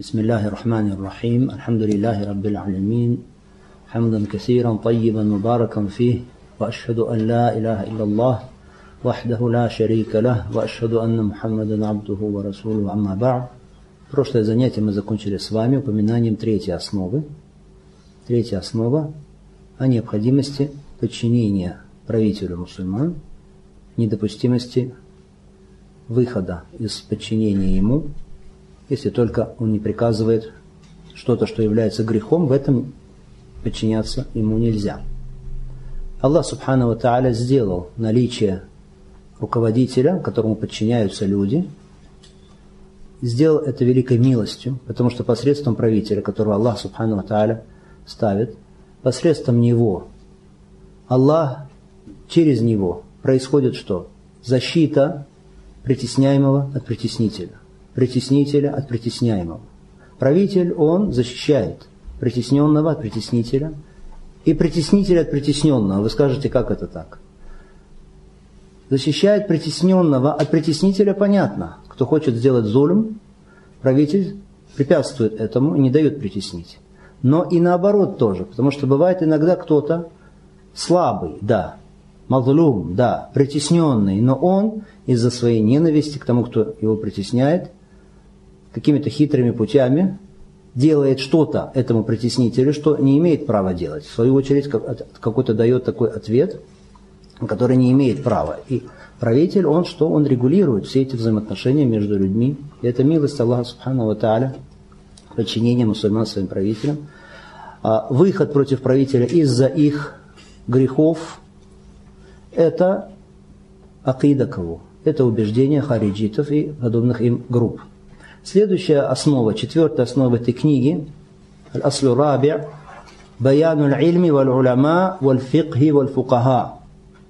بسم الله الرحمن الرحيم الحمد لله رب العالمين حمدا كثيرا طيبا مباركا فيه واشهد ان لا اله الا الله وحده لا شريك له واشهد ان محمدا عبده ورسوله عما بعد Прошлое занятие мы закончили с вами упоминанием третьей основы. Третья основа о необходимости подчинения правителю мусульман, недопустимости выхода из подчинения ему если только он не приказывает что-то, что является грехом, в этом подчиняться ему нельзя. Аллах Субхану Тааля сделал наличие руководителя, которому подчиняются люди, сделал это великой милостью, потому что посредством правителя, которого Аллах Субхану Тааля ставит, посредством него Аллах через него происходит что? Защита притесняемого от притеснителя, притеснителя от притесняемого. Правитель, он защищает притесненного от притеснителя и притеснителя от притесненного. Вы скажете, как это так? Защищает притесненного от притеснителя, понятно. Кто хочет сделать зулем, правитель препятствует этому и не дает притеснить. Но и наоборот тоже, потому что бывает иногда кто-то слабый, да, мазлум, да, притесненный, но он из-за своей ненависти к тому, кто его притесняет, какими-то хитрыми путями делает что-то этому притеснителю, что не имеет права делать. В свою очередь какой-то дает такой ответ, который не имеет права. И правитель, он что? Он регулирует все эти взаимоотношения между людьми. И это милость Аллаха Субхану Ва Тааля, подчинение мусульман своим правителям. А выход против правителя из-за их грехов – это акида кого? Это убеждение хариджитов и подобных им групп. Следующая основа, четвертая основа этой книги, Аль-Аслу Раби, Баяну аль-Ильми валь-Уляма валь-Фикхи валь-Фукаха.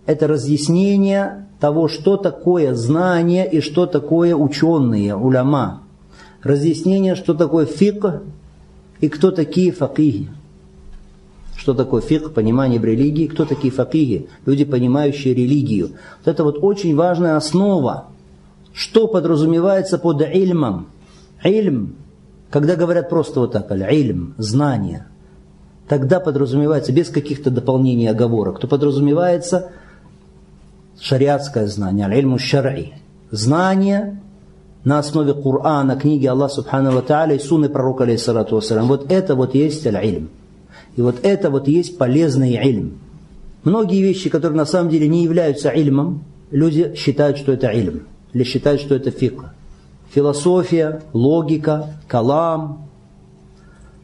Это разъяснение того, что такое знание и что такое ученые, уляма. Разъяснение, что такое фик и кто такие факихи. Что такое фик понимание в религии, кто такие факихи, люди, понимающие религию. Вот это вот очень важная основа, что подразумевается под ильмом – Ильм, когда говорят просто вот так, ильм, знание, тогда подразумевается, без каких-то дополнений оговорок, то подразумевается шариатское знание, аль-ильму шар'и. Знание на основе Корана, книги Аллаха Субхану Ва Тааля и Сунны Пророка Алейхиссалату Вассалям. Вот это вот есть аль-ильм. И вот это вот есть полезный ильм. Многие вещи, которые на самом деле не являются ильмом, люди считают, что это ильм. Или считают, что это фикр. Философия, логика, калам,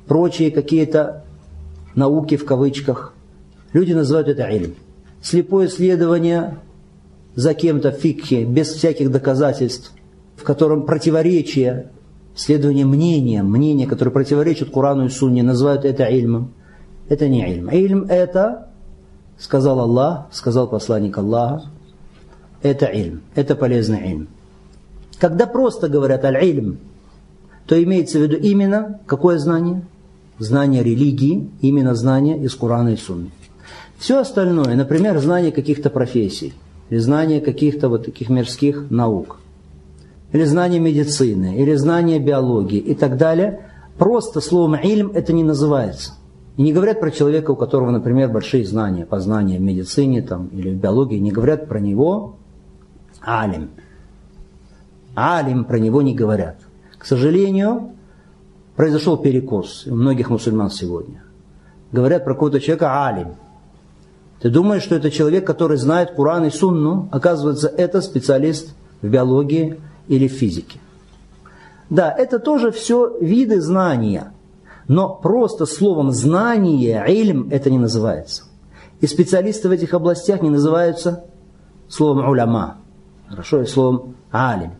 прочие какие-то науки в кавычках. Люди называют это ильм. Слепое следование за кем-то в фикхе, без всяких доказательств, в котором противоречие, следование мнениям, мнения, которые противоречат Курану и Сунне, называют это ильмом. Это не ильм. Ильм это, сказал Аллах, сказал посланник Аллаха, это ильм, это полезный ильм. Когда просто говорят аль-ильм, то имеется в виду именно какое знание? Знание религии, именно знание из Курана и Сунны. Все остальное, например, знание каких-то профессий – или знание каких-то вот таких мирских наук, или знание медицины, или знание биологии и так далее, просто словом «ильм» это не называется. И не говорят про человека, у которого, например, большие знания, познания в медицине там, или в биологии, не говорят про него «алим». «Алим» про него не говорят. К сожалению, произошел перекос у многих мусульман сегодня. Говорят про какого-то человека «алим», ты думаешь, что это человек, который знает Куран и Сунну, оказывается, это специалист в биологии или в физике. Да, это тоже все виды знания, но просто словом знание, ильм, это не называется. И специалисты в этих областях не называются словом уляма, хорошо, и словом алим.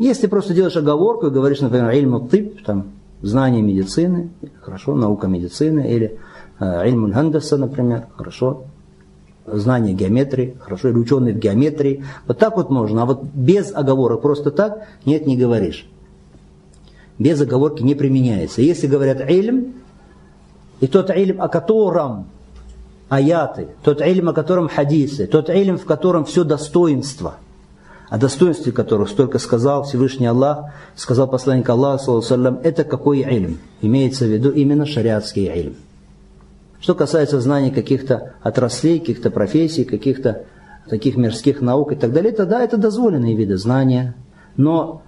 Если просто делаешь оговорку и говоришь, например, ильму тып, там, знание медицины, хорошо, наука медицины, или Ильмуль Хандаса, например, хорошо. Знание геометрии, хорошо, или ученый в геометрии. Вот так вот можно, а вот без оговорок просто так, нет, не говоришь. Без оговорки не применяется. Если говорят ильм, и тот ильм, о котором аяты, тот ильм, о котором хадисы, тот ильм, в котором все достоинство, о достоинстве которых столько сказал Всевышний Аллах, сказал посланник Аллаха, саллам, это какой ильм? Имеется в виду именно шариатский ильм. Что касается знаний каких-то отраслей, каких-то профессий, каких-то таких мирских наук и так далее, это да, это дозволенные виды знания. Но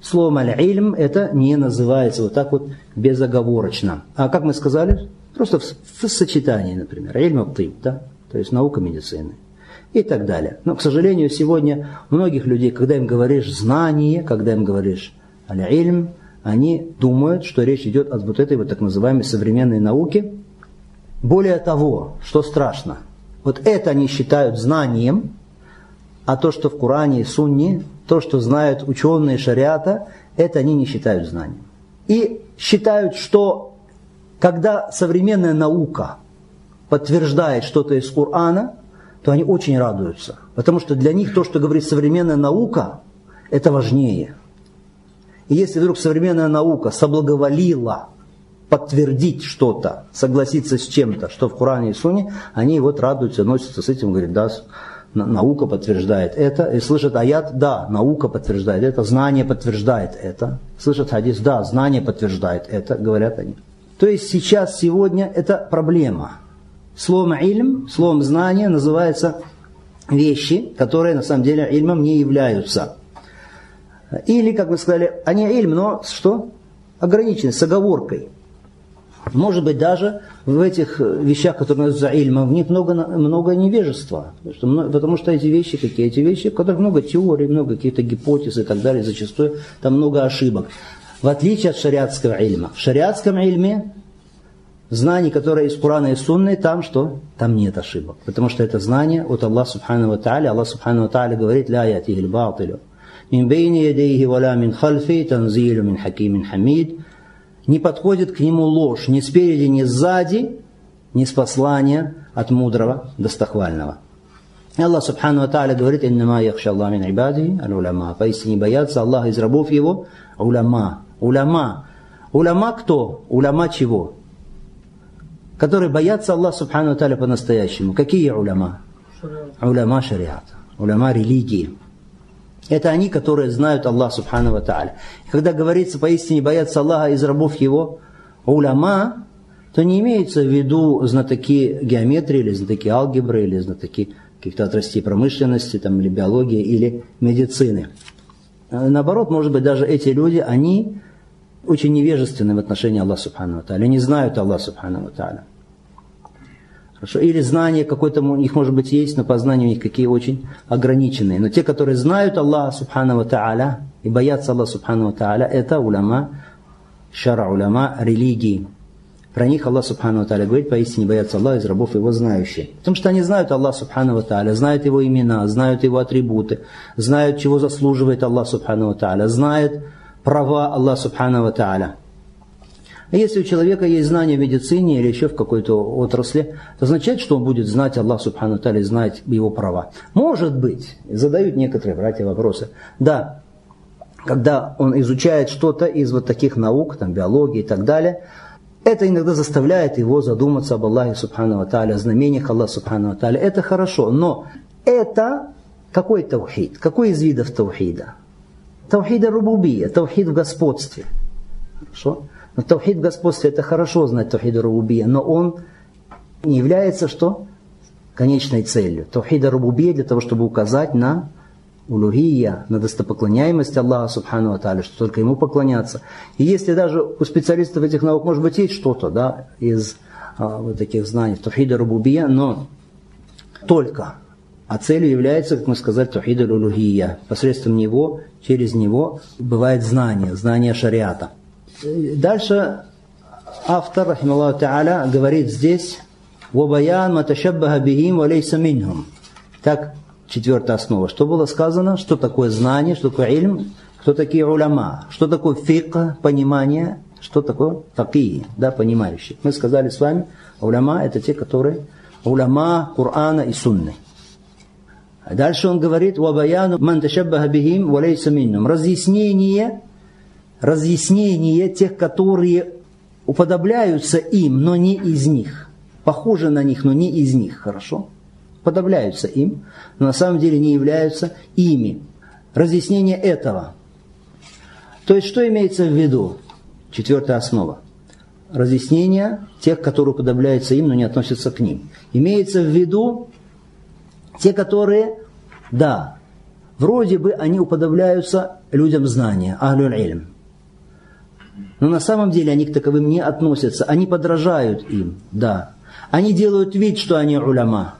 словом аль-ильм это не называется вот так вот безоговорочно. А как мы сказали, просто в, в сочетании, например, ильм да, то есть наука медицины и так далее. Но, к сожалению, сегодня многих людей, когда им говоришь знание, когда им говоришь аль-ильм, они думают, что речь идет о вот этой вот так называемой современной науке. Более того, что страшно, вот это они считают знанием, а то, что в Коране и Сунне, то, что знают ученые шариата, это они не считают знанием. И считают, что когда современная наука подтверждает что-то из Корана, то они очень радуются. Потому что для них то, что говорит современная наука, это важнее. И если вдруг современная наука соблаговолила подтвердить что-то, согласиться с чем-то, что в Коране и Суне, они вот радуются, носятся с этим, говорят, да, наука подтверждает это, и слышат аят, да, наука подтверждает это, знание подтверждает это, слышат хадис, да, знание подтверждает это, говорят они. То есть сейчас, сегодня это проблема. Словом ильм, словом знание называется вещи, которые на самом деле ильмом не являются. Или, как мы сказали, они ильм, но что? Ограничены, с оговоркой. Может быть, даже в этих вещах, которые называются ильмом, в них много, много невежества. Потому что эти вещи какие? Эти вещи, в которых много теорий, много каких-то гипотез и так далее, зачастую там много ошибок. В отличие от шариатского ильма. В шариатском ильме знаний, которые из Корана и Сунны, там что? Там нет ошибок. Потому что это знание от Аллаха Субхану Тааля. Аллах Субхану Тааля говорит, ля ятихи батилю. Мин бейни ядейхи валя мин хальфи, танзилю мин хакимин хамид. Не подходит к нему ложь ни спереди, ни сзади, ни с послания от мудрого, достохвального. Аллах Субхану Тааля говорит, иннама яхша Аллах мин ибади, уляма. Поистине боятся Аллаха из рабов его, уляма. Уляма. Уляма кто? Уляма чего? Которые боятся Аллаха Субхану Таля по-настоящему. Какие уляма? Уляма шариата, уляма религии. Это они, которые знают Аллаха Субхану Тааля. Когда говорится поистине боятся Аллаха из рабов его, уляма, то не имеется в виду знатоки геометрии, или знатоки алгебры, или знатоки каких-то отраслей промышленности, там, или биологии, или медицины. Наоборот, может быть, даже эти люди, они очень невежественны в отношении Аллаха Субхану Тааля, не знают Аллаха Субхану Тааля. Хорошо. Или знание какое-то у них может быть есть, но познания у них какие очень ограниченные. Но те, которые знают Аллаха Субхану Тааля и боятся Аллаха Субхану Тааля, это уляма, шара уляма религии. Про них Аллах Субхану Тааля говорит, поистине боятся Аллаха из рабов его знающие. Потому что они знают Аллаха Субхану Тааля, знают его имена, знают его атрибуты, знают, чего заслуживает Аллах Субхану Тааля, знают права Аллаха Субхану Тааля. А если у человека есть знания в медицине или еще в какой-то отрасли, это означает, что он будет знать Аллах Субхану Таля, знать его права. Может быть, задают некоторые братья вопросы. Да, когда он изучает что-то из вот таких наук, там, биологии и так далее, это иногда заставляет его задуматься об Аллахе Субхану Таля, знамениях Аллаха Субхану Таля. Это хорошо, но это какой таухид? Какой из видов таухида? Таухида рубубия, таухид в господстве. Хорошо? Но таухид в господстве это хорошо знать таухид рубубия, но он не является что? Конечной целью. Таухид рубубия для того, чтобы указать на улугия, на достопоклоняемость Аллаха Субхану Аталя, что только Ему поклоняться. И если даже у специалистов этих наук, может быть, есть что-то да, из а, вот таких знаний, Таухида Рубубия, но только. А целью является, как мы сказали, Таухида Улугия. Посредством него, через него бывает знание, знание шариата. Дальше автор, рахималлаху та'аля, говорит здесь «Вабаян маташаббаха бихим валейса минхум». Так, четвертая основа. Что было сказано? Что такое знание, что такое ильм, кто такие уляма, что такое фик, понимание, что такое такие, да, понимающие. Мы сказали с вами, уляма это те, которые уляма Корана и Сунны. Дальше он говорит, «Вабаяну ман ташаббаха бихим валейса минхум». Разъяснение разъяснение тех, которые уподобляются им, но не из них. Похожи на них, но не из них. Хорошо? Подобляются им, но на самом деле не являются ими. разъяснение этого. То есть, что имеется в виду? Четвертая основа. Разъяснение тех, которые уподобляются им, но не относятся к ним. Имеется в виду те, которые, да, вроде бы они уподобляются людям знания, ахлюль ильм. Но на самом деле они к таковым не относятся. Они подражают им, да. Они делают вид, что они уляма,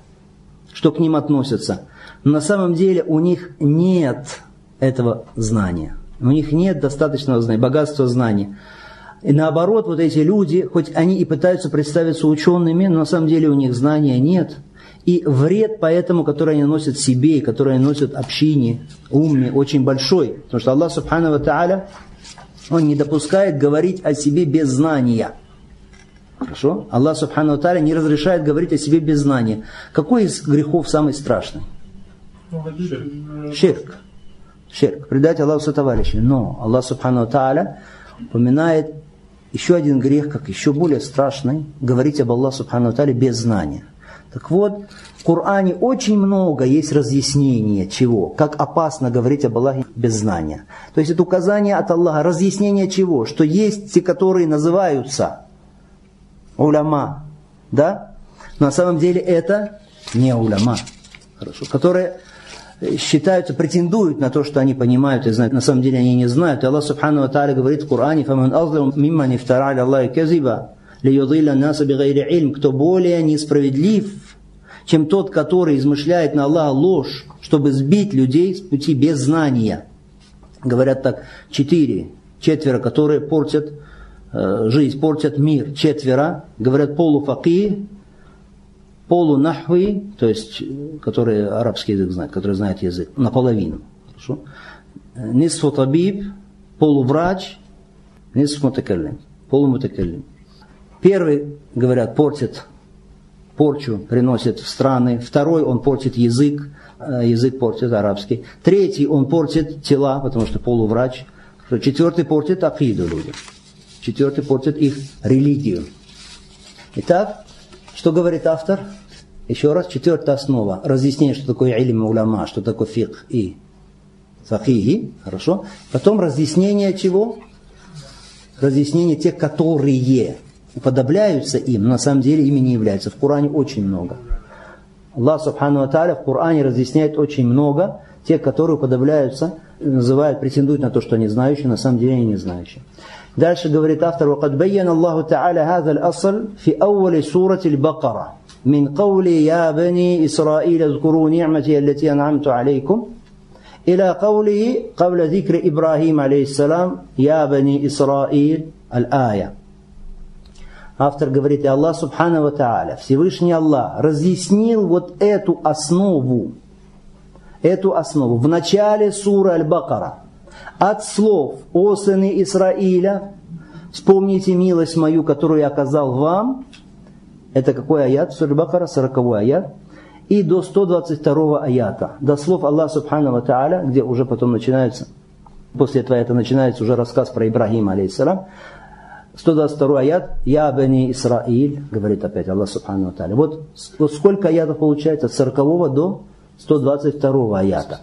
что к ним относятся. Но на самом деле у них нет этого знания. У них нет достаточного знания, богатства знаний. И наоборот, вот эти люди, хоть они и пытаются представиться учеными, но на самом деле у них знания нет. И вред поэтому, который они носят себе и который они носят общине, умме, очень большой. Потому что Аллах Субхану Ва Та'аля он не допускает говорить о себе без знания. Хорошо? Аллах Субхану Тааля не разрешает говорить о себе без знания. Какой из грехов самый страшный? Ширк. Ширк. Предать Аллаху сотоварища. Но Аллах Субхану Тааля упоминает еще один грех, как еще более страшный, говорить об Аллаху Субхану Тааля без знания. Так вот, в Коране очень много есть разъяснения чего, как опасно говорить об Аллахе без знания. То есть это указание от Аллаха, разъяснение чего, что есть те, которые называются уляма, да? Но на самом деле это не уляма, хорошо, которые считаются, претендуют на то, что они понимают и знают. На самом деле они не знают. И Аллах Субхану Ва говорит в Коране, «Фаман азлам мимма нифтара Аллахи казиба, лиюдилля наса бигайри ильм». Кто более несправедлив, чем тот, который измышляет на Аллаха ложь, чтобы сбить людей с пути без знания. Говорят так, четыре, четверо, которые портят э, жизнь, портят мир. Четверо, говорят полуфаки, полунахви, то есть, которые арабский язык знают, которые знают язык, наполовину. Хорошо? Нисфу табиб, полуврач, нисфу мутакаллим, полумутакаллим. Первый, говорят, портит порчу приносит в страны. Второй, он портит язык, э, язык портит арабский. Третий, он портит тела, потому что полуврач. Четвертый портит акиду людям. Четвертый портит их религию. Итак, что говорит автор? Еще раз, четвертая основа. Разъяснение, что такое илм уляма, что такое фикх и фахиги. Хорошо. Потом разъяснение чего? Разъяснение тех, которые уподобляются им, но на самом деле ими не являются. В Коране очень много. Аллах Субхану Аталя в Коране разъясняет очень много тех, которые уподобляются, называют, претендуют на то, что они знающие, на самом деле они не знающие. Дальше говорит автор, وقد بين الله تعالى هذا الأصل في أول سورة البقرة من قول يا بني إسرائيل اذكروا نعمتي التي أنعمت عليكم إلى قوله قبل ذكر إبراهيم عليه السلام يا بني إسرائيل الآية Автор говорит, и Аллах Субхану Ва Тааля, Всевышний Аллах, разъяснил вот эту основу, эту основу в начале суры Аль-Бакара. От слов «О сыны Исраиля, вспомните милость мою, которую я оказал вам». Это какой аят? Сура Аль-Бакара, 40 аят. И до 122 аята. До слов Аллаха Субхану Ва Тааля, где уже потом начинается, после этого это начинается уже рассказ про Ибрагима, алейхиссалам. 122 аят, «Я бани Исраиль», говорит опять Аллах Субхану Тааля. Вот, вот сколько аятов получается? От 40 до 122 аята.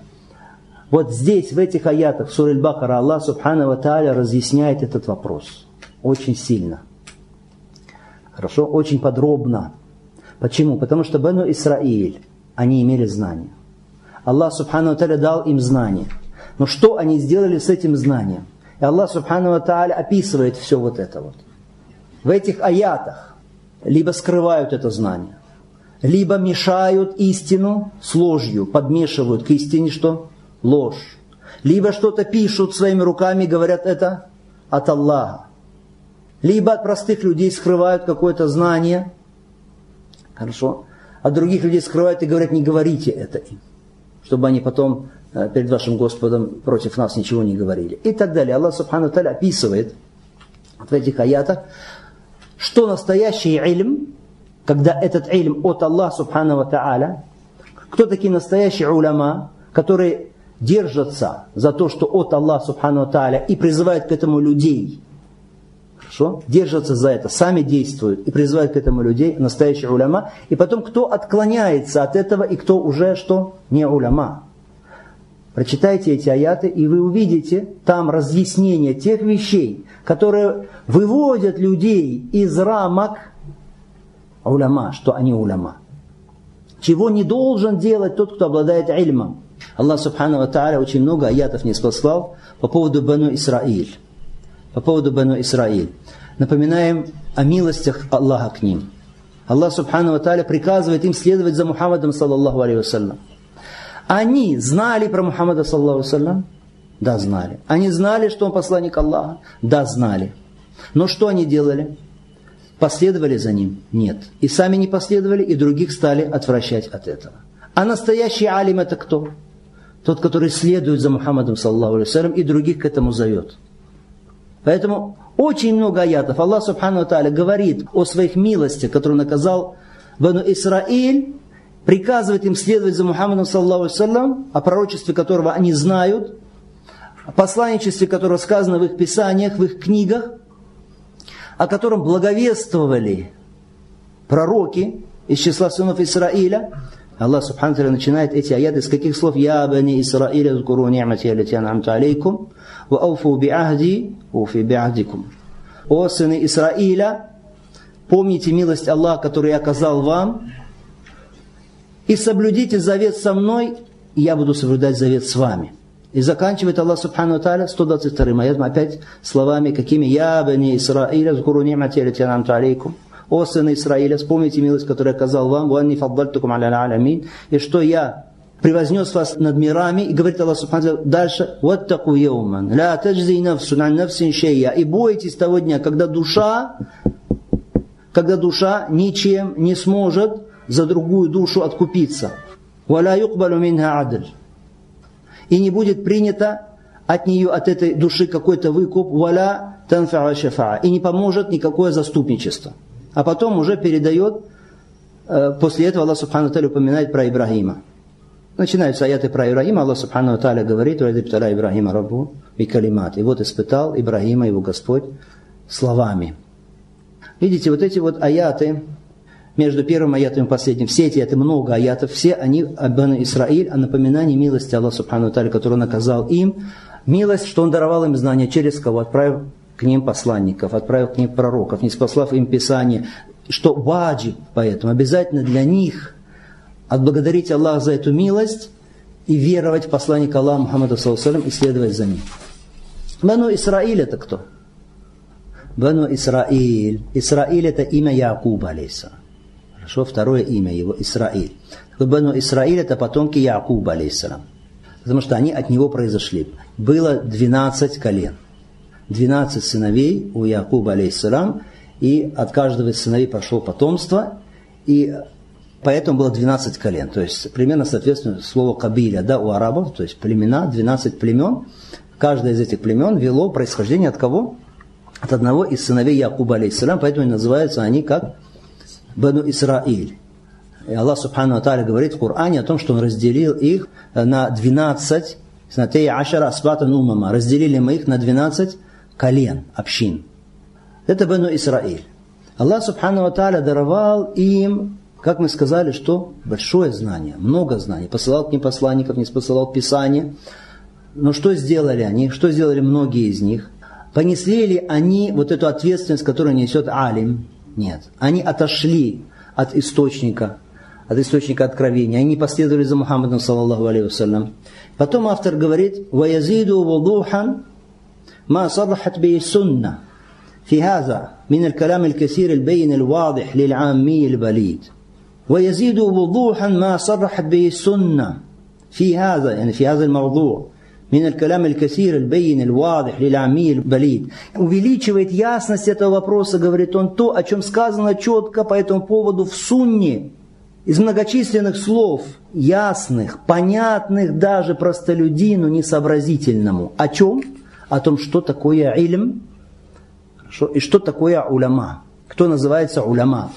Вот здесь, в этих аятах, в Суре Бакара, Аллах Субхану Тааля разъясняет этот вопрос. Очень сильно. Хорошо? Очень подробно. Почему? Потому что Бану Исраиль, они имели знания. Аллах Субхану Тааля дал им знания. Но что они сделали с этим знанием? И Аллах Субхану Тааля описывает все вот это вот. В этих аятах либо скрывают это знание, либо мешают истину с ложью, подмешивают к истине что? Ложь. Либо что-то пишут своими руками, говорят это от Аллаха. Либо от простых людей скрывают какое-то знание, хорошо, от других людей скрывают и говорят, не говорите это им, чтобы они потом перед вашим Господом против нас ничего не говорили. И так далее. Аллах Субхану Таля описывает в этих аятах, что настоящий ильм, когда этот ильм от Аллаха Субхану Тааля, кто такие настоящие уляма, которые держатся за то, что от Аллаха Субхану Тааля и призывают к этому людей. Хорошо? Держатся за это, сами действуют и призывают к этому людей, настоящие уляма. И потом, кто отклоняется от этого и кто уже что? Не уляма. Прочитайте эти аяты, и вы увидите там разъяснение тех вещей, которые выводят людей из рамок уляма, что они уляма. Чего не должен делать тот, кто обладает ильмом. Аллах Субхану Ва очень много аятов не спаслал по поводу Бану Исраиль. По поводу Бану Исраиль. Напоминаем о милостях Аллаха к ним. Аллах Субхану Ва приказывает им следовать за Мухаммадом, саллаллаху алейхи вассалям. Они знали про Мухаммада, саллаллаху алейхи Да, знали. Они знали, что он посланник Аллаха? Да, знали. Но что они делали? Последовали за ним? Нет. И сами не последовали, и других стали отвращать от этого. А настоящий алим это кто? Тот, который следует за Мухаммадом, саллаху алейhi и других к этому зовет. Поэтому очень много аятов. Аллах Субхану Тааля говорит о своих милостях, которые наказал Бану Исраиль, приказывает им следовать за Мухаммадом, саллаху алейhi о пророчестве которого они знают, о посланничестве которого сказано в их писаниях, в их книгах, о котором благовествовали пророки из числа сынов Исраиля, Аллах Субхану начинает эти аяты с каких слов? «Я бани Исраиля, зкуру ни'мати аллати ан'амту алейкум, ва ауфу би'ахди, уфи би'ахдикум». О сыны Исраиля, помните милость Аллаха, которую я оказал вам, и соблюдите завет со мной, и я буду соблюдать завет с вами. И заканчивает Аллах Субхану Тааля 122 аятом опять словами какими «Я бани Исраиля, зкуру ни'мати аллати ан'амту алейкум». О сыны Израиля, вспомните милость, которую я оказал вам, «Ванни фаддальтукум аля алямин», и что я превознес вас над мирами, и говорит Аллах Субхану дальше, «Ваттаку яуман, ла таджзи нафсу на нафсин шейя», и бойтесь того дня, когда душа, когда душа ничем не сможет за другую душу откупиться. «Валя юкбалу минха адль» и не будет принято от нее, от этой души какой-то выкуп, валя танфа шафа, и не поможет никакое заступничество. А потом уже передает, э, после этого Аллах Субхану Таля упоминает про Ибрагима. Начинаются аяты про Ибрагима, Аллах Субхану Таля говорит, «Вадибталя Ибрагима Рабу и калимат». И вот испытал Ибрагима, его Господь, словами. Видите, вот эти вот аяты, между первым аятом и последним. Все эти, это много аятов, все они Абана Исраиль, о напоминании милости Аллаха Субхану Таля, который наказал им. Милость, что Он даровал им знания, через кого отправил к ним посланников, отправил к ним пророков, не спаслав им Писание, что ваджиб, поэтому обязательно для них отблагодарить Аллаха за эту милость и веровать в посланника Аллаха Мухаммада Саллаху и следовать за ним. Бану Исраиль это кто? Бану Исраиль. Исраиль это имя Якуба, алейсалам. Хорошо, второе имя его Исраиль. Бану Исраиль это потомки Якуба, алейсалам. Потому что они от него произошли. Было 12 колен. 12 сыновей у Якуба, алейсалам, и от каждого из сыновей прошло потомство, и поэтому было 12 колен. То есть примерно соответственно слово кабиля да, у арабов, то есть племена, 12 племен. Каждое из этих племен вело происхождение от кого? От одного из сыновей Якуба, алейсалам, поэтому и называются они как Бану Исраиль. И Аллах Субхану Аталя говорит в Коране о том, что Он разделил их на 12, снатей ашара асбатан умама. Разделили мы их на 12 колен, общин. Это Бану Исраиль. Аллах Субхану Аталя даровал им, как мы сказали, что большое знание, много знаний. Посылал к ним посланников, не посылал Писание. Но что сделали они? Что сделали многие из них? Понесли ли они вот эту ответственность, которую несет алим, нет. Они отошли от источника, от источника откровения. Они последовали за Мухаммадом, саллаллаху алейхи вассалям. Потом автор говорит, وَيَزِيدُ وُضُوحًا ما صرحت به السنة في هذا من الكلام الكثير البين الواضح للعامي البليد ويزيد وضوحا ما صرحت به السنة في هذا يعني في هذا الموضوع من الكلام الكثير البين الواضح للعامي البليد. Увеличивает ясность этого вопроса, говорит он, то, о чем сказано четко по этому поводу в сунне, из многочисленных слов, ясных, понятных даже простолюдину несообразительному. О чем? О том, что такое илм и что такое уляма. Кто называется уляма?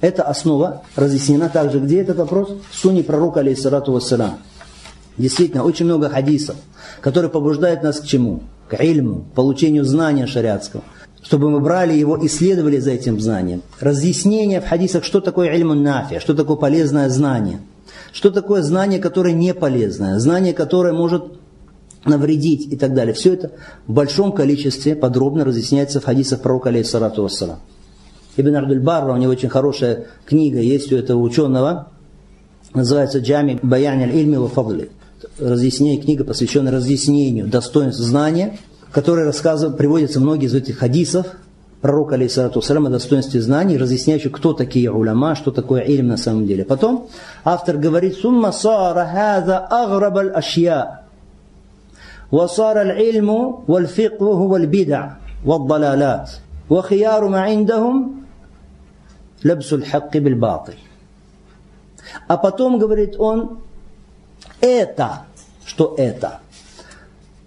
Эта основа разъяснена также. Где этот вопрос? В суне пророка, алейхиссалату вассалам. Действительно, очень много хадисов, которые побуждают нас к чему? К ильму, получению знания шариатского. Чтобы мы брали его и следовали за этим знанием. Разъяснение в хадисах, что такое ильму нафия, что такое полезное знание. что такое знание, которое не полезное, знание, которое может навредить и так далее. Все это в большом количестве подробно разъясняется в хадисах пророка, алейхиссалату вассалам. Ибн Барра, у него очень хорошая книга есть у этого ученого, называется «Джами Баян аль-Ильми ва Фадли» Разъяснение, книга, посвященная разъяснению достоинств знания, который рассказывает, приводятся многие из этих хадисов, пророка, алейхиссалату вассалам, о достоинстве знаний, разъясняющих, кто такие уляма, что такое ильм на самом деле. Потом автор говорит «Сумма сара хаза аграб аль-ашья» وصار العلم والفقه هو البدع والضلالات وخيار ما عندهم لبس الحق بالباطل А потом, говорит он, это, что это.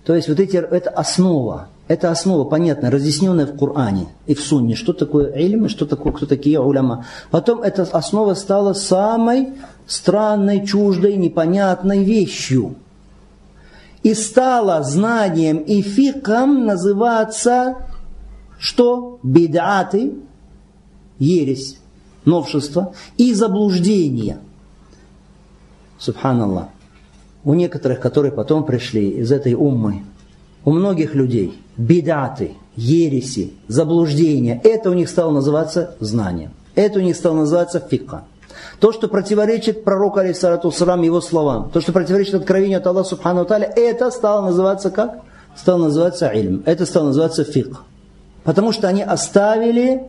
То есть вот эти, это основа, это основа, понятно, разъясненная в Коране и в Сунне, что такое ильм, что такое, кто такие уляма. Потом эта основа стала самой странной, чуждой, непонятной вещью. И стала знанием и фиком называться что? Бедаты, ересь, новшество и заблуждение. Субханаллах. У некоторых, которые потом пришли из этой уммы, у многих людей бедаты, ереси, заблуждения, это у них стало называться знанием. Это у них стало называться фикха. То, что противоречит пророку, алейсалату салам, его словам, то, что противоречит откровению от Аллаха, субхану таля, это стало называться как? Стало называться ильм. Это стало называться фикх. Потому что они оставили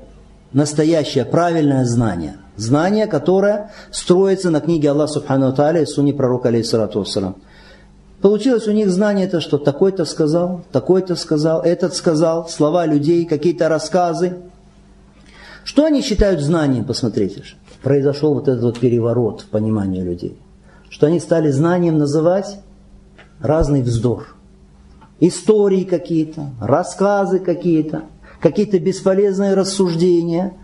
настоящее, правильное знание. Знание, которое строится на книге Аллаха Субхану Тааля и Сунни пророка, алейхиссалату вассалам. Получилось у них знание это, что такой-то сказал, такой-то сказал, этот сказал, слова людей, какие-то рассказы. Что они считают знанием, посмотрите же произошел вот этот вот переворот в понимании людей. Что они стали знанием называть разный вздор. Истории какие-то, рассказы какие-то, какие-то бесполезные рассуждения,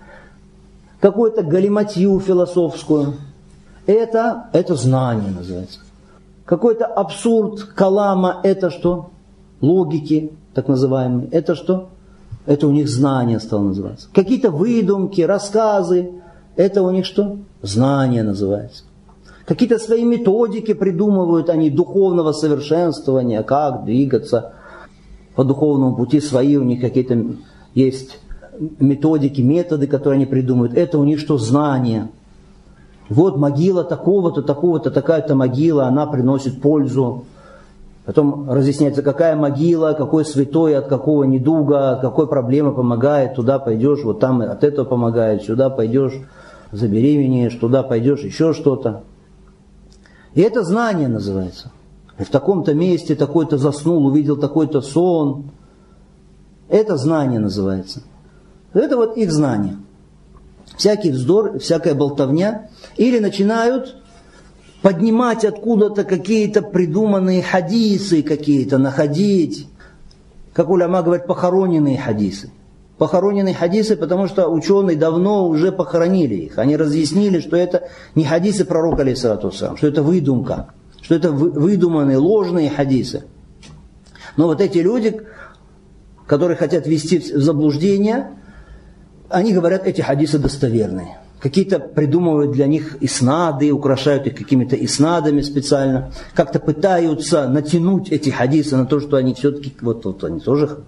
какую-то галиматью философскую. Это, это знание называется. Какой-то абсурд калама, это что? Логики, так называемые. Это что? Это у них знание стало называться. Какие-то выдумки, рассказы, это у них что? Знание называется. Какие-то свои методики придумывают они духовного совершенствования, как двигаться по духовному пути, свои у них какие-то есть методики, методы, которые они придумывают. Это у них что? Знание. Вот могила такого-то, такого-то, такая-то могила, она приносит пользу. Потом разъясняется, какая могила, какой святой, от какого недуга, от какой проблемы помогает, туда пойдешь, вот там от этого помогает, сюда пойдешь забеременеешь, туда пойдешь, еще что-то. И это знание называется. И в таком-то месте такой-то заснул, увидел такой-то сон. Это знание называется. Это вот их знание. Всякий вздор, всякая болтовня. Или начинают поднимать откуда-то какие-то придуманные хадисы какие-то, находить. Как уляма говорит, похороненные хадисы похоронены хадисы, потому что ученые давно уже похоронили их. Они разъяснили, что это не хадисы пророка, алейсалату что это выдумка, что это выдуманные ложные хадисы. Но вот эти люди, которые хотят ввести в заблуждение, они говорят, эти хадисы достоверные. Какие-то придумывают для них иснады, украшают их какими-то иснадами специально. Как-то пытаются натянуть эти хадисы на то, что они все-таки, вот, вот они тоже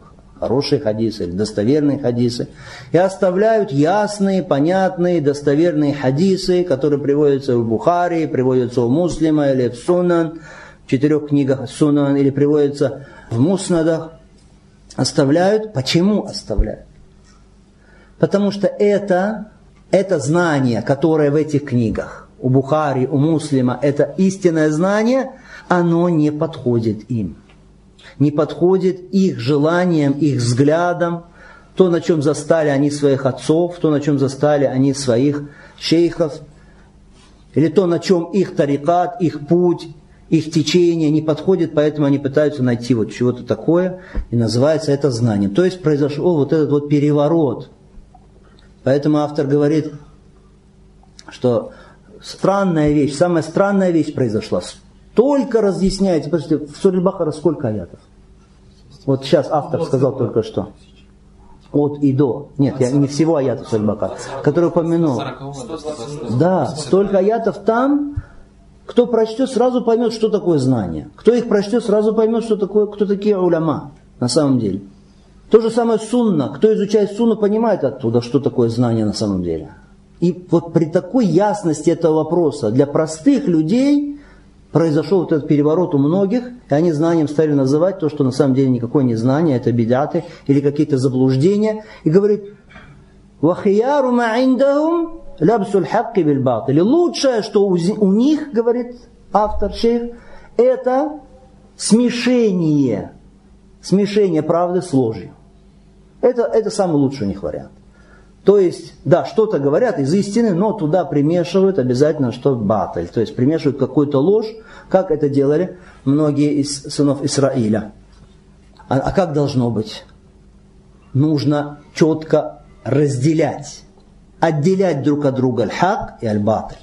хорошие хадисы достоверные хадисы, и оставляют ясные, понятные, достоверные хадисы, которые приводятся в Бухари, приводятся у Муслима или в Сунан, в четырех книгах Сунан, или приводятся в Муснадах, оставляют. Почему оставляют? Потому что это, это знание, которое в этих книгах, у Бухари, у Муслима, это истинное знание, оно не подходит им не подходит их желаниям, их взглядам, то, на чем застали они своих отцов, то, на чем застали они своих шейхов, или то, на чем их тарикат, их путь, их течение не подходит, поэтому они пытаются найти вот чего-то такое, и называется это знанием. То есть произошел вот этот вот переворот. Поэтому автор говорит, что странная вещь, самая странная вещь произошла. Только разъясняется, подождите, в Суре Бахара сколько аятов? Вот сейчас автор сказал только что. От и до. Нет, я не всего аятов Сальбака, который упомянул. Да, столько аятов там, кто прочтет, сразу поймет, что такое знание. Кто их прочтет, сразу поймет, что такое, кто такие уляма на самом деле. То же самое сунна. Кто изучает сунну, понимает оттуда, что такое знание на самом деле. И вот при такой ясности этого вопроса для простых людей произошел вот этот переворот у многих, и они знанием стали называть то, что на самом деле никакое не знание, это бедаты или какие-то заблуждения. И говорит, «Вахияру ма'индахум лябсуль хакки бильбат». Или лучшее, что у них, говорит автор шейх, это смешение, смешение правды с ложью. Это, это самый лучший у них вариант. То есть, да, что-то говорят из истины, но туда примешивают обязательно что баталь. То есть примешивают какую-то ложь, как это делали многие из сынов Израиля. А, а как должно быть? Нужно четко разделять, отделять друг от друга аль-хак и аль-баталь.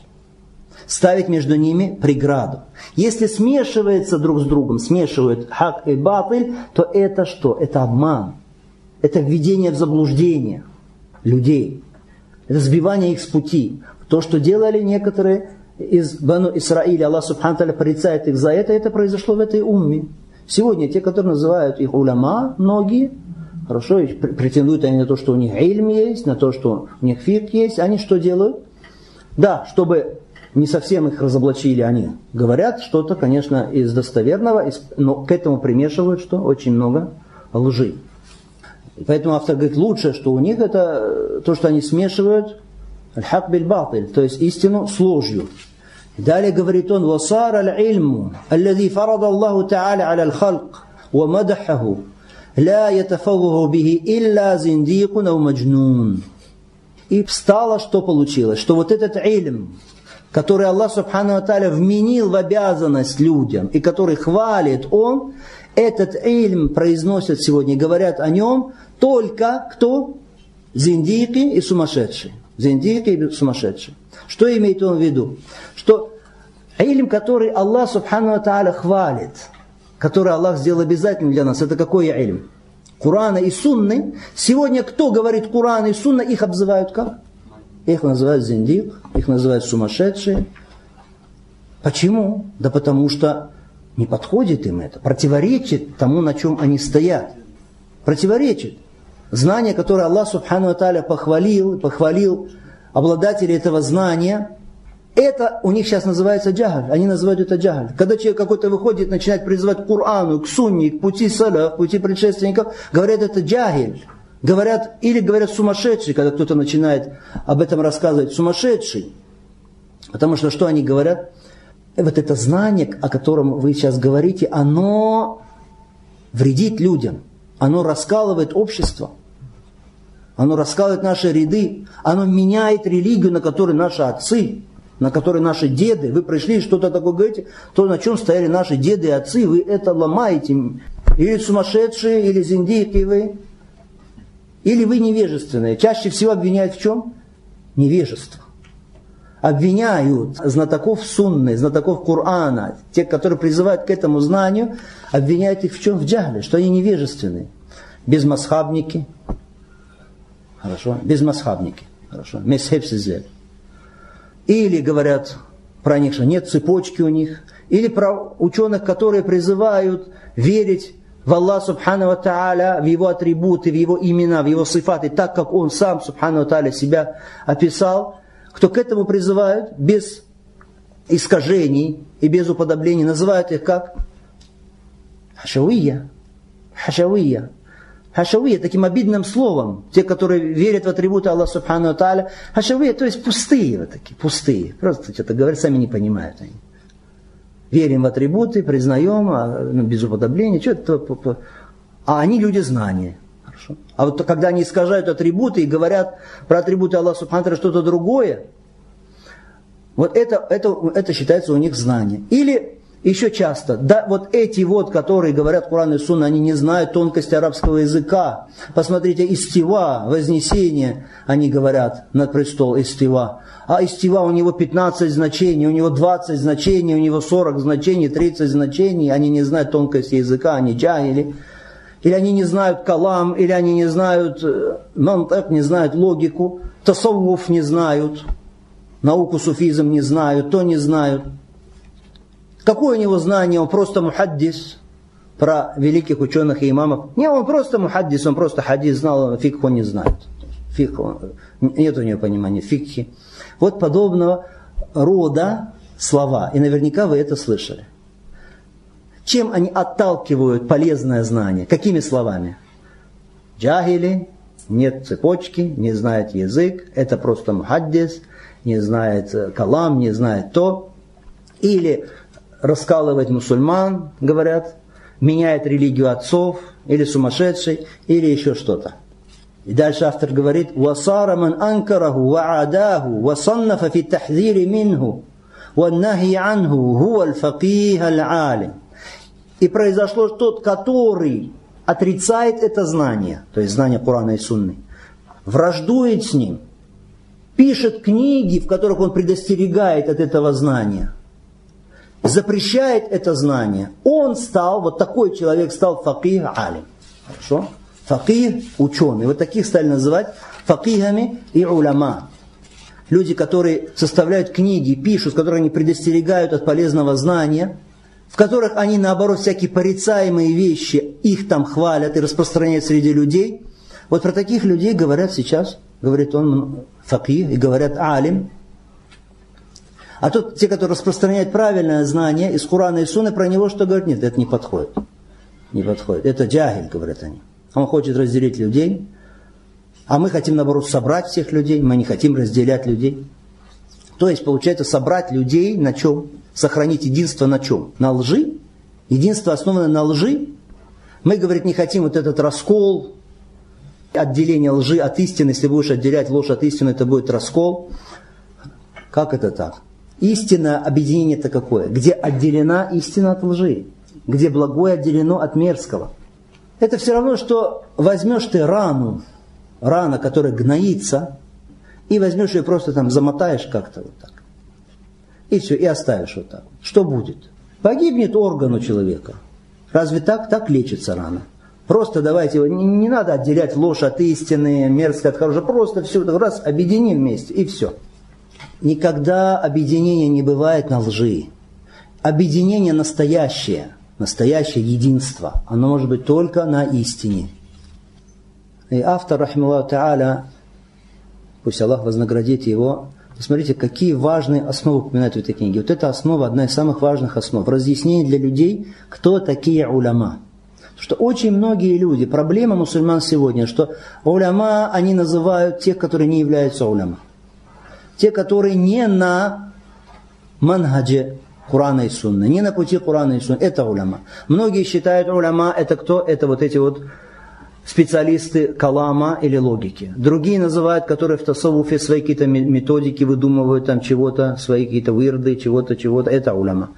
Ставить между ними преграду. Если смешивается друг с другом, смешивают хак и батыль, то это что? Это обман. Это введение в заблуждение людей. Это сбивание их с пути. То, что делали некоторые из Бану Исраиля, Аллах Субхану порицает их за это, это произошло в этой умме. Сегодня те, которые называют их уляма, многие, хорошо, претендуют они на то, что у них ильм есть, на то, что у них фирк есть, они что делают? Да, чтобы не совсем их разоблачили, они говорят что-то, конечно, из достоверного, но к этому примешивают что? Очень много лжи. Поэтому автор говорит, лучше, что у них это э, то, что они смешивают аль-хак биль-батиль, то есть истину с ложью. Далее говорит он, «Васар аль-ильму, аллази фарада Аллаху та'аля аля аль-халк, ва мадахаху, ла ятафагуху бихи илля зиндикун ау маджнун». И встало, что получилось, что вот этот ильм, который Аллах Субхану Аталя вменил в обязанность людям, и который хвалит Он, этот ильм произносят сегодня, говорят о нем только кто? Зиндики и сумасшедшие. Зиндики и сумасшедшие. Что имеет он в виду? Что илм, который Аллах Субхану Тааля хвалит, который Аллах сделал обязательным для нас, это какой илм? Курана и Сунны. Сегодня кто говорит Куран и Сунна, их обзывают как? Их называют зиндик, их называют сумасшедшие. Почему? Да потому что не подходит им это, противоречит тому, на чем они стоят. Противоречит. Знание, которое Аллах Субхану Аталя похвалил, похвалил обладателей этого знания, это у них сейчас называется джагаль. Они называют это джагаль. Когда человек какой-то выходит, начинает призывать к Курану, к Сунне, к пути Саля, к пути предшественников, говорят, это джагель. Говорят, или говорят сумасшедший, когда кто-то начинает об этом рассказывать, сумасшедший. Потому что что они говорят? Вот это знание, о котором вы сейчас говорите, оно вредит людям. Оно раскалывает общество. Оно раскалывает наши ряды. Оно меняет религию, на которой наши отцы, на которой наши деды. Вы пришли что-то такое говорите, то на чем стояли наши деды и отцы, вы это ломаете. Или сумасшедшие, или зиндики вы. Или вы невежественные. Чаще всего обвиняют в чем? Невежество обвиняют знатоков сунны, знатоков Корана, те, которые призывают к этому знанию, обвиняют их в чем? В джагле, что они невежественные. Безмасхабники. Хорошо? Безмасхабники. Хорошо? Месхепсизель. Или говорят про них, что нет цепочки у них. Или про ученых, которые призывают верить в Аллах Субхану Тааля, в Его атрибуты, в Его имена, в Его сифаты, так как Он сам Субхану Тааля себя описал – кто к этому призывают без искажений и без уподоблений, называют их как? Хашавия. Хашавия. Хашавия таким обидным словом. Те, которые верят в атрибуты Аллаха Субхану Тааля. Хашавия, то есть пустые вот такие, пустые. Просто что-то говорят, сами не понимают они. Верим в атрибуты, признаем, а, ну, без уподобления. Что-то, а они люди знания. Хорошо. А вот когда они искажают атрибуты и говорят про атрибуты Аллаха Субхану что-то другое, вот это, это, это считается у них знание. Или еще часто, да, вот эти вот, которые говорят Куран и Сунна, они не знают тонкости арабского языка. Посмотрите, истива, вознесение, они говорят над престол истива. А истива у него 15 значений, у него 20 значений, у него 40 значений, 30 значений. Они не знают тонкости языка, они джахили или они не знают калам, или они не знают э, мантак, не знают логику, тасаввуф не знают, науку суфизм не знают, то не знают. Какое у него знание? Он просто мухаддис про великих ученых и имамов. Не, он просто мухаддис, он просто хадис знал, он фикх он не знает. Фикх, нет у него понимания фикхи. Вот подобного рода слова. И наверняка вы это слышали. Чем они отталкивают полезное знание? Какими словами? Джахили, нет цепочки, не знает язык, это просто мухаддис, не знает э, калам, не знает то. Или раскалывать мусульман, говорят, меняет религию отцов, или сумасшедший, или еще что-то. И дальше автор говорит, «Васара ман анкараху ва адаху, ва саннафа фи тахзири минху, ва нахи анху, хува аль-факих аль-алим». И произошло тот, который отрицает это знание, то есть знание Корана и Сунны, враждует с ним, пишет книги, в которых он предостерегает от этого знания, запрещает это знание, он стал, вот такой человек стал факих алим. Хорошо? Факих – ученый. Вот таких стали называть факихами и уляма. Люди, которые составляют книги, пишут, с которыми они предостерегают от полезного знания – в которых они, наоборот, всякие порицаемые вещи, их там хвалят и распространяют среди людей. Вот про таких людей говорят сейчас, говорит он, факих, и говорят алим. А тут те, которые распространяют правильное знание из Курана и Суны, про него что говорят? Нет, это не подходит. Не подходит. Это джахиль, говорят они. Он хочет разделить людей, а мы хотим, наоборот, собрать всех людей, мы не хотим разделять людей. То есть, получается, собрать людей на чем? сохранить единство на чем? На лжи? Единство основано на лжи? Мы, говорит, не хотим вот этот раскол, отделение лжи от истины. Если будешь отделять ложь от истины, это будет раскол. Как это так? Истина, объединение это какое? Где отделена истина от лжи? Где благое отделено от мерзкого? Это все равно, что возьмешь ты рану, рана, которая гноится, и возьмешь ее просто там замотаешь как-то вот так и все, и оставишь вот так. Что будет? Погибнет орган у человека. Разве так? Так лечится рана. Просто давайте, не, не надо отделять ложь от истины, мерзкое от хорошего. Просто все раз объединим вместе, и все. Никогда объединение не бывает на лжи. Объединение настоящее, настоящее единство, оно может быть только на истине. И автор, рахмаллаху та'аля, пусть Аллах вознаградит его, Посмотрите, какие важные основы упоминают в этой книге. Вот эта основа одна из самых важных основ. Разъяснение для людей, кто такие уляма. Потому что очень многие люди, проблема мусульман сегодня, что уляма они называют тех, которые не являются уляма. Те, которые не на манхадже Курана и Сунна, не на пути Курана и Сунна, это уляма. Многие считают уляма, это кто? Это вот эти вот специалисты калама или логики. Другие называют, которые в тасавуфе свои какие-то методики выдумывают, там чего-то, свои какие-то вырды, чего-то, чего-то. Это уляма.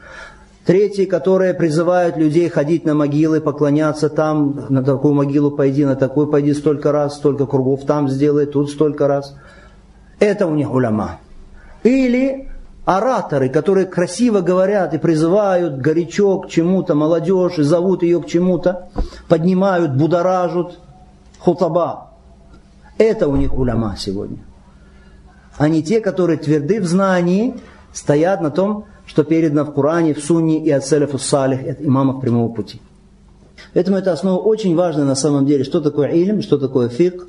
Третьи, которые призывают людей ходить на могилы, поклоняться там, на такую могилу пойди, на такую пойди столько раз, столько кругов там сделай, тут столько раз. Это у них уляма. Или ораторы, которые красиво говорят и призывают горячо к чему-то, молодежь, и зовут ее к чему-то, поднимают, будоражат, хутаба. Это у них уляма сегодня. Они те, которые тверды в знании, стоят на том, что передано в Коране, в Сунне и от селефу салих, от имамов прямого пути. Поэтому эта основа очень важна на самом деле. Что такое илм, что такое фикх,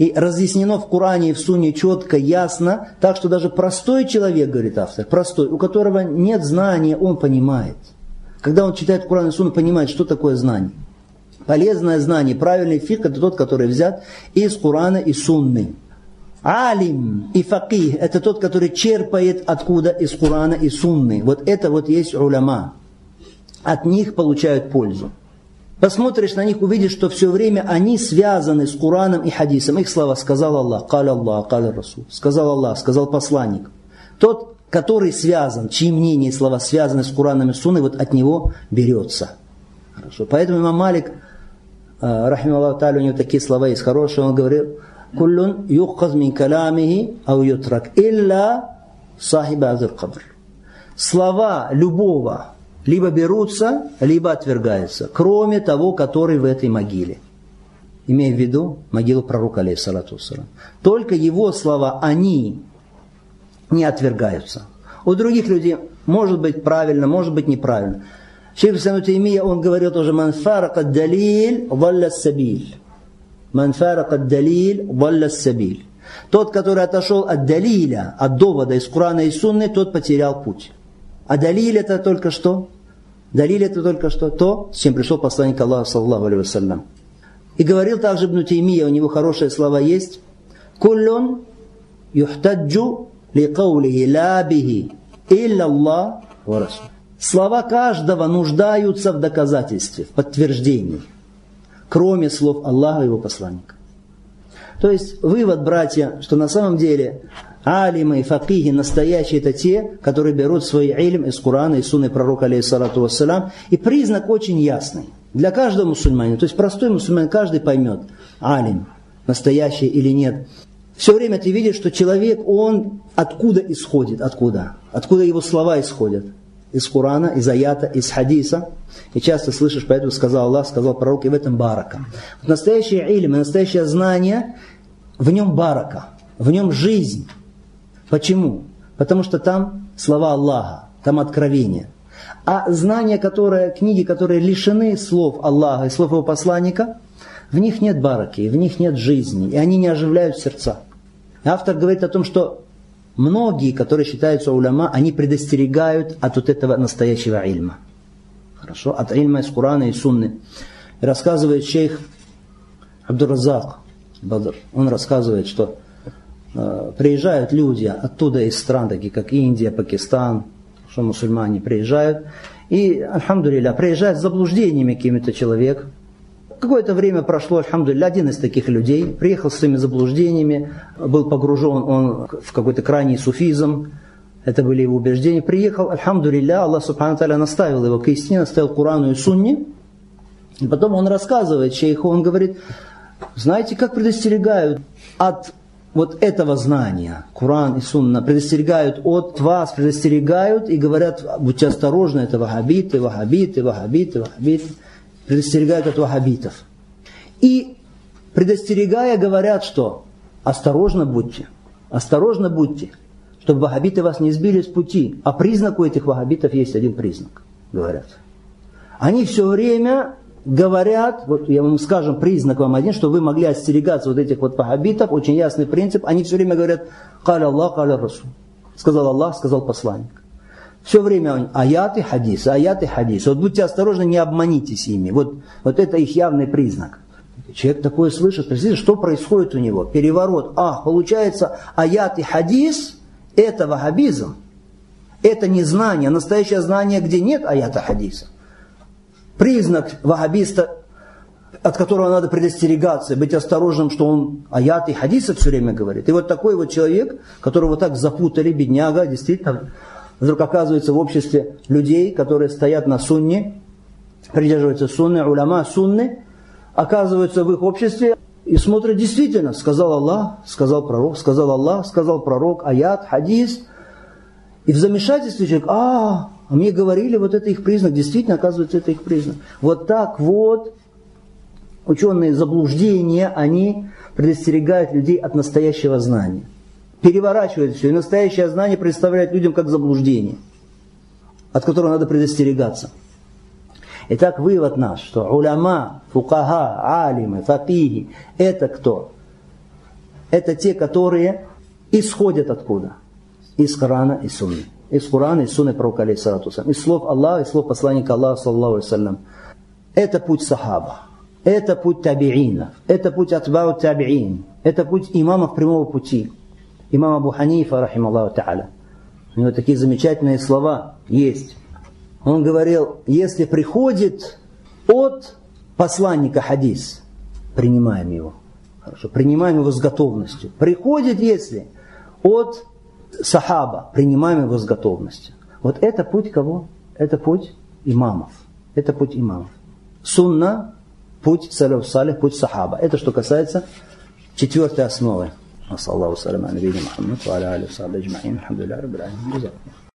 и разъяснено в Коране и в Суне четко, ясно, так что даже простой человек, говорит автор, простой, у которого нет знания, он понимает. Когда он читает Коран и Сунну, понимает, что такое знание. Полезное знание, правильный фиг, это тот, который взят из Корана и Сунны. Алим и факих – это тот, который черпает откуда из Корана и Сунны. Вот это вот есть уляма. От них получают пользу посмотришь на них, увидишь, что все время они связаны с Кураном и хадисом. Их слова сказал Аллах, кал Аллах, кал Расул. Сказал Аллах, сказал посланник. Тот, который связан, чьи мнения и слова связаны с Кураном и Сунной, вот от него берется. Хорошо. Поэтому имам Малик, э, рахим Аллах у него такие слова есть хорошие, он говорил, «Куллун юхаз мин калямихи ау ютрак, илля сахиба азир кабр». Слова любого либо берутся, либо отвергаются, кроме того, который в этой могиле. Имея в виду могилу пророка, алейхиссалату Только его слова, они не отвергаются. У других людей Может быть правильно, может быть неправильно. Шейх Исламу Таймия, он говорил тоже, «Ман фарака далиль, валля сабиль». «Ман фарака далиль, валля сабиль». Тот, который отошел от далиля, от довода из Курана и Сунны, тот потерял путь. А далиль это только что? Далиль это только что то, с чем пришел посланник Аллаха, саллаху алейhi И говорил также Ибн Таймия, у него хорошие слова есть. Куллун юхтаджу ли каулихи ла бихи илля Аллах ва. Слова каждого нуждаются в доказательстве, в подтверждении, кроме слов Аллаха и его посланника. То есть вывод, братья, что на самом деле алимы и факихи настоящие это те, которые берут свой илм из Корана и Сунны пророка, алейхиссалату вассалам. И признак очень ясный для каждого мусульманина. То есть простой мусульманин, каждый поймет, алим, настоящий или нет. Все время ты видишь, что человек, он откуда исходит, откуда? Откуда его слова исходят? Из Корана, из аята, из хадиса. И часто слышишь, поэтому сказал Аллах, сказал пророк, и в этом барака. Вот настоящее илм, настоящее знание, в нем барака, в нем жизнь. Почему? Потому что там слова Аллаха, там откровение. А знания, которые, книги, которые лишены слов Аллаха и слов его посланника, в них нет бараки, в них нет жизни, и они не оживляют сердца. Автор говорит о том, что многие, которые считаются уляма, они предостерегают от вот этого настоящего ильма. Хорошо? От ильма из Корана и Сунны. И рассказывает шейх Абдуразак Бадр. Он рассказывает, что приезжают люди оттуда из стран, такие как Индия, Пакистан, что мусульмане приезжают, и, альхамдулилля, приезжает с заблуждениями какими-то человек. Какое-то время прошло, альхамдулилля, один из таких людей приехал с своими заблуждениями, был погружен он в какой-то крайний суфизм, это были его убеждения. Приехал, альхамдулилля, Аллах Субхану Таля наставил его к истине, наставил Курану и Сунне. И потом он рассказывает шейху, он говорит, знаете, как предостерегают от вот этого знания, Куран и Сунна, предостерегают от вас, предостерегают и говорят, будьте осторожны, это вахабиты, вахабиты, вахабиты, вахабиты, предостерегают от вахабитов. И предостерегая говорят, что осторожно будьте, осторожно будьте, чтобы вахабиты вас не сбили с пути. А признак у этих вахабитов есть один признак, говорят. Они все время говорят, вот я вам скажем признак вам один, что вы могли остерегаться вот этих вот вахабитов, очень ясный принцип, они все время говорят «Каля Аллах, каля Расул». Сказал Аллах, сказал посланник. Все время аяты, хадисы, аяты, хадисы. Вот будьте осторожны, не обманитесь ими. Вот, вот это их явный признак. Человек такое слышит, представляете, что происходит у него? Переворот. А, получается, аят и хадис – это вахабизм. Это не знание, настоящее знание, где нет аята хадиса признак вахабиста, от которого надо предостерегаться, быть осторожным, что он аят и хадисы все время говорит. И вот такой вот человек, которого так запутали, бедняга, действительно, вдруг оказывается в обществе людей, которые стоят на сунне, придерживаются сунны, уляма сунны, оказываются в их обществе и смотрят действительно, сказал Аллах, сказал пророк, сказал Аллах, сказал пророк, аят, хадис. И в замешательстве человек, а, мне говорили, вот это их признак, действительно, оказывается, это их признак. Вот так вот ученые заблуждения, они предостерегают людей от настоящего знания. Переворачивают все. И настоящее знание представляет людям как заблуждение, от которого надо предостерегаться. Итак, вывод наш, что уляма, фукаха, алимы, факихи – это кто? Это те, которые исходят откуда? Из Корана и Сунны из Корана, из Сунны пророка, алейхиссалату из слов Аллаха, из слов посланника Аллаха, саллаху алейхиссалям. Это путь сахаба, это путь табиинов, это путь атбау табиин, это путь имамов прямого пути. Имам Абу Ханифа, рахим Аллаху та'аля. У него такие замечательные слова есть. Он говорил, если приходит от посланника хадис, принимаем его. Хорошо, принимаем его с готовностью. Приходит, если от сахаба, принимаем его с готовностью. Вот это путь кого? Это путь имамов. Это путь имамов. Сунна, путь саляф салих, путь сахаба. Это что касается четвертой основы. وصلى الله وسلم على نبينا محمد وعلى اله وصحبه اجمعين الحمد لله رب العالمين جزاكم